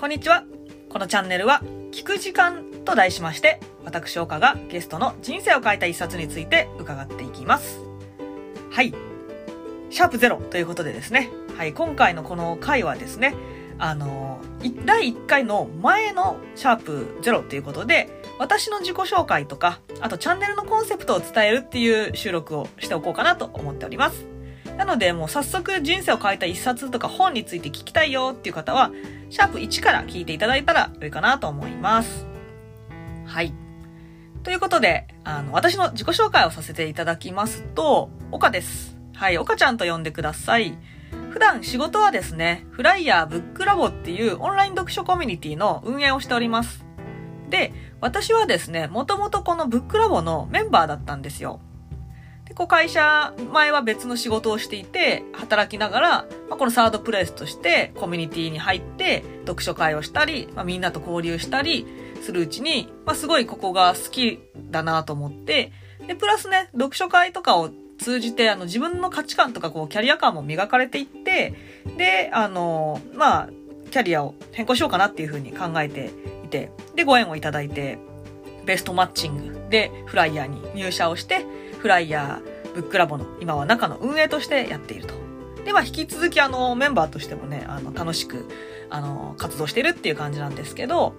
こんにちは。このチャンネルは、聞く時間と題しまして、私岡がゲストの人生を変えた一冊について伺っていきます。はい。シャープゼロということでですね。はい。今回のこの回はですね、あの、第1回の前のシャープゼロということで、私の自己紹介とか、あとチャンネルのコンセプトを伝えるっていう収録をしておこうかなと思っております。なので、もう早速人生を変えた一冊とか本について聞きたいよっていう方は、シャープ1から聞いていただいたら良いかなと思います。はい。ということで、あの、私の自己紹介をさせていただきますと、岡です。はい、岡ちゃんと呼んでください。普段仕事はですね、フライヤーブックラボっていうオンライン読書コミュニティの運営をしております。で、私はですね、もともとこのブックラボのメンバーだったんですよ。で、こう会社、前は別の仕事をしていて、働きながら、まあ、このサードプレイスとしてコミュニティに入って、読書会をしたり、まあ、みんなと交流したりするうちに、まあ、すごいここが好きだなと思って、で、プラスね、読書会とかを通じて、あの、自分の価値観とか、こう、キャリア感も磨かれていって、で、あの、まあ、キャリアを変更しようかなっていうふうに考えていて、で、ご縁をいただいて、ベストマッチングでフライヤーに入社をして、フライヤーブックラボの今は中の運営としてやっていると。で、まあ、引き続きあの、メンバーとしてもね、あの、楽しく、あの、活動してるっていう感じなんですけど、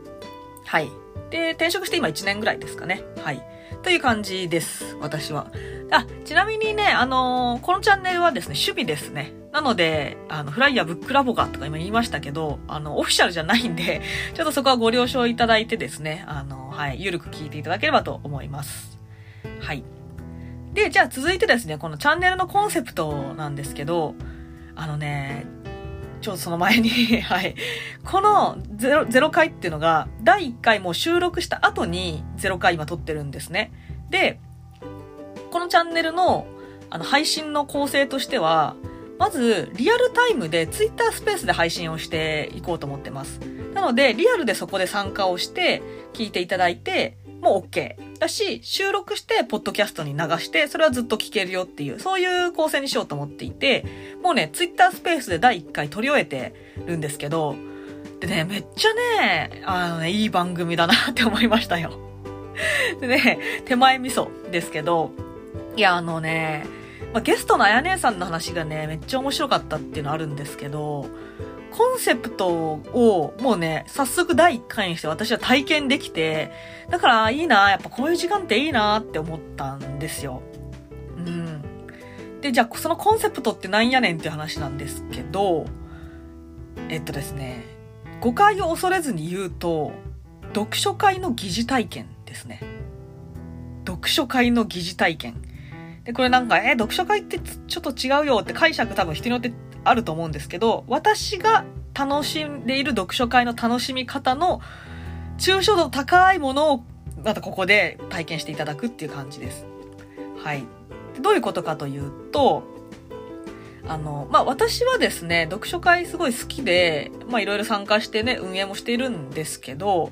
はい。で、転職して今1年ぐらいですかね。はい。という感じです。私は。あ、ちなみにね、あのこのチャンネルはですね、趣味ですね。なので、あの、フライヤーブックラボがとか今言いましたけど、あの、オフィシャルじゃないんで、ちょっとそこはご了承いただいてですね、あの、はい、ゆるく聞いていただければと思います。はい。で、じゃあ続いてですね、このチャンネルのコンセプトなんですけど、あのね、ちょっとその前に、はい。このゼロ、ゼロ回っていうのが、第1回もう収録した後にゼロ回今撮ってるんですね。で、このチャンネルの、あの、配信の構成としては、まず、リアルタイムで Twitter スペースで配信をしていこうと思ってます。なので、リアルでそこで参加をして、聞いていただいて、もう OK。だし、収録して、ポッドキャストに流して、それはずっと聞けるよっていう、そういう構成にしようと思っていて、もうね、Twitter スペースで第1回撮り終えてるんですけど、でね、めっちゃね、あのね、いい番組だなって思いましたよ。でね、手前味噌ですけど、いや、あのね、まあ、ゲストのあや姉さんの話がね、めっちゃ面白かったっていうのあるんですけど、コンセプトをもうね、早速第1回にして私は体験できて、だからいいな、やっぱこういう時間っていいなって思ったんですよ。うん。で、じゃあそのコンセプトってなんやねんっていう話なんですけど、えっとですね、誤解を恐れずに言うと、読書会の疑似体験ですね。読書会の疑似体験。で、これなんか、え、読書会ってちょっと違うよって解釈多分人によってあると思うんですけど、私が楽しんでいる読書会の楽しみ方の抽象度高いものをまたここで体験していただくっていう感じです。はい。どういうことかというと、あの、まあ、私はですね、読書会すごい好きで、まあ、いろいろ参加してね、運営もしているんですけど、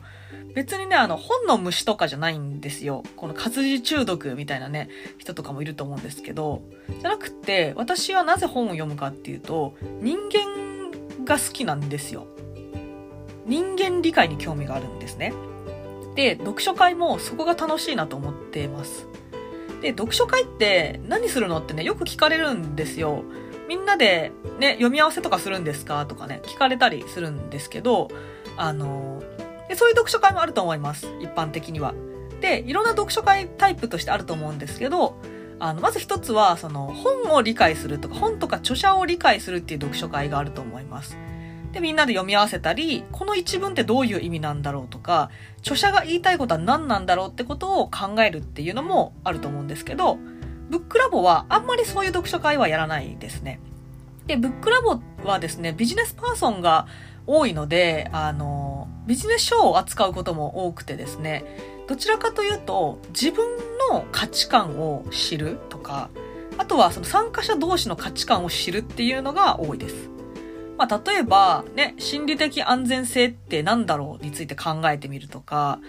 別にね、あの、本の虫とかじゃないんですよ。この活字中毒みたいなね、人とかもいると思うんですけど、じゃなくて、私はなぜ本を読むかっていうと、人間が好きなんですよ。人間理解に興味があるんですね。で、読書会もそこが楽しいなと思っています。で、読書会って何するのってね、よく聞かれるんですよ。みんなでね、読み合わせとかするんですかとかね、聞かれたりするんですけど、あの、でそういう読書会もあると思います。一般的には。で、いろんな読書会タイプとしてあると思うんですけど、あの、まず一つは、その、本を理解するとか、本とか著者を理解するっていう読書会があると思います。で、みんなで読み合わせたり、この一文ってどういう意味なんだろうとか、著者が言いたいことは何なんだろうってことを考えるっていうのもあると思うんですけど、ブックラボはあんまりそういう読書会はやらないですね。で、ブックラボはですね、ビジネスパーソンが多いので、あの、ビジネス書を扱うことも多くてですね、どちらかというと、自分の価値観を知るとか、あとはその参加者同士の価値観を知るっていうのが多いです。まあ、例えば、ね、心理的安全性って何だろうについて考えてみるとか、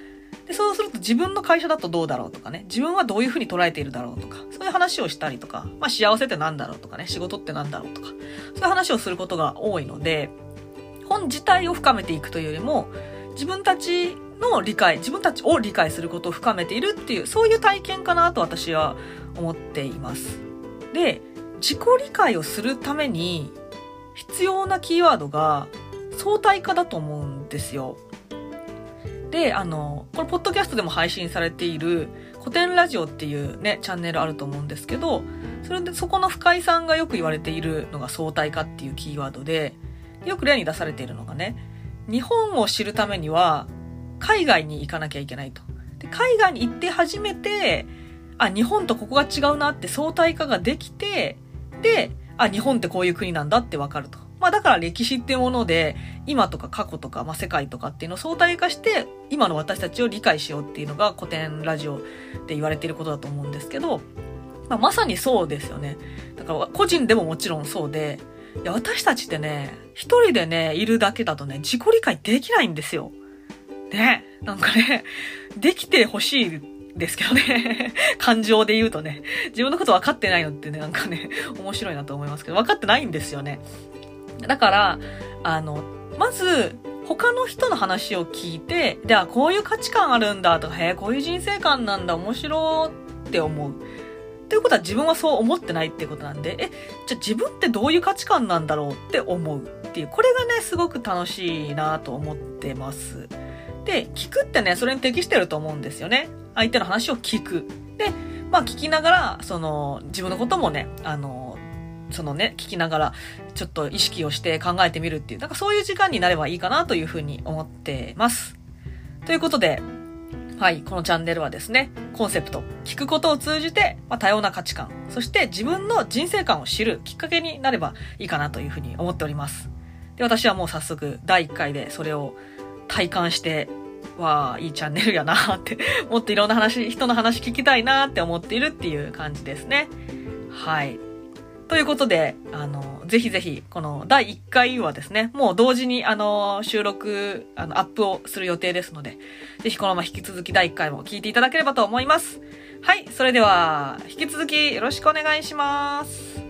で、そうすると自分の会社だとどうだろうとかね、自分はどういうふうに捉えているだろうとか、そういう話をしたりとか、まあ幸せって何だろうとかね、仕事って何だろうとか、そういう話をすることが多いので、本自体を深めていくというよりも、自分たちの理解、自分たちを理解することを深めているっていう、そういう体験かなと私は思っています。で、自己理解をするために必要なキーワードが相対化だと思うんですよ。で、あの、このポッドキャストでも配信されている古典ラジオっていうね、チャンネルあると思うんですけど、それでそこの深井さんがよく言われているのが相対化っていうキーワードで、よく例に出されているのがね、日本を知るためには海外に行かなきゃいけないと。で海外に行って初めて、あ、日本とここが違うなって相対化ができて、で、あ、日本ってこういう国なんだってわかると。まあだから歴史っていうもので、今とか過去とか、まあ世界とかっていうのを相対化して、今の私たちを理解しようっていうのが古典ラジオって言われていることだと思うんですけど、まあまさにそうですよね。だから個人でももちろんそうで、いや私たちってね、一人でね、いるだけだとね、自己理解できないんですよ。ね。なんかね、できてほしいですけどね。感情で言うとね。自分のこと分かってないのってね、なんかね、面白いなと思いますけど、分かってないんですよね。だから、あの、まず、他の人の話を聞いて、ではこういう価値観あるんだとか、へえ、こういう人生観なんだ、面白って思う。ということは自分はそう思ってないってことなんで、え、じゃあ自分ってどういう価値観なんだろうって思うっていう、これがね、すごく楽しいなと思ってます。で、聞くってね、それに適してると思うんですよね。相手の話を聞く。で、まあ聞きながら、その、自分のこともね、あの、そのね、聞きながら、ちょっと意識をして考えてみるっていう、なんかそういう時間になればいいかなというふうに思ってます。ということで、はい、このチャンネルはですね、コンセプト、聞くことを通じて、まあ、多様な価値観、そして自分の人生観を知るきっかけになればいいかなというふうに思っております。で、私はもう早速、第1回でそれを体感して、わあ、いいチャンネルやなって、もっといろんな話、人の話聞きたいなって思っているっていう感じですね。はい。ということで、あの、ぜひぜひ、この第1回はですね、もう同時にあの、収録、あの、アップをする予定ですので、ぜひこのまま引き続き第1回も聞いていただければと思います。はい、それでは、引き続きよろしくお願いします。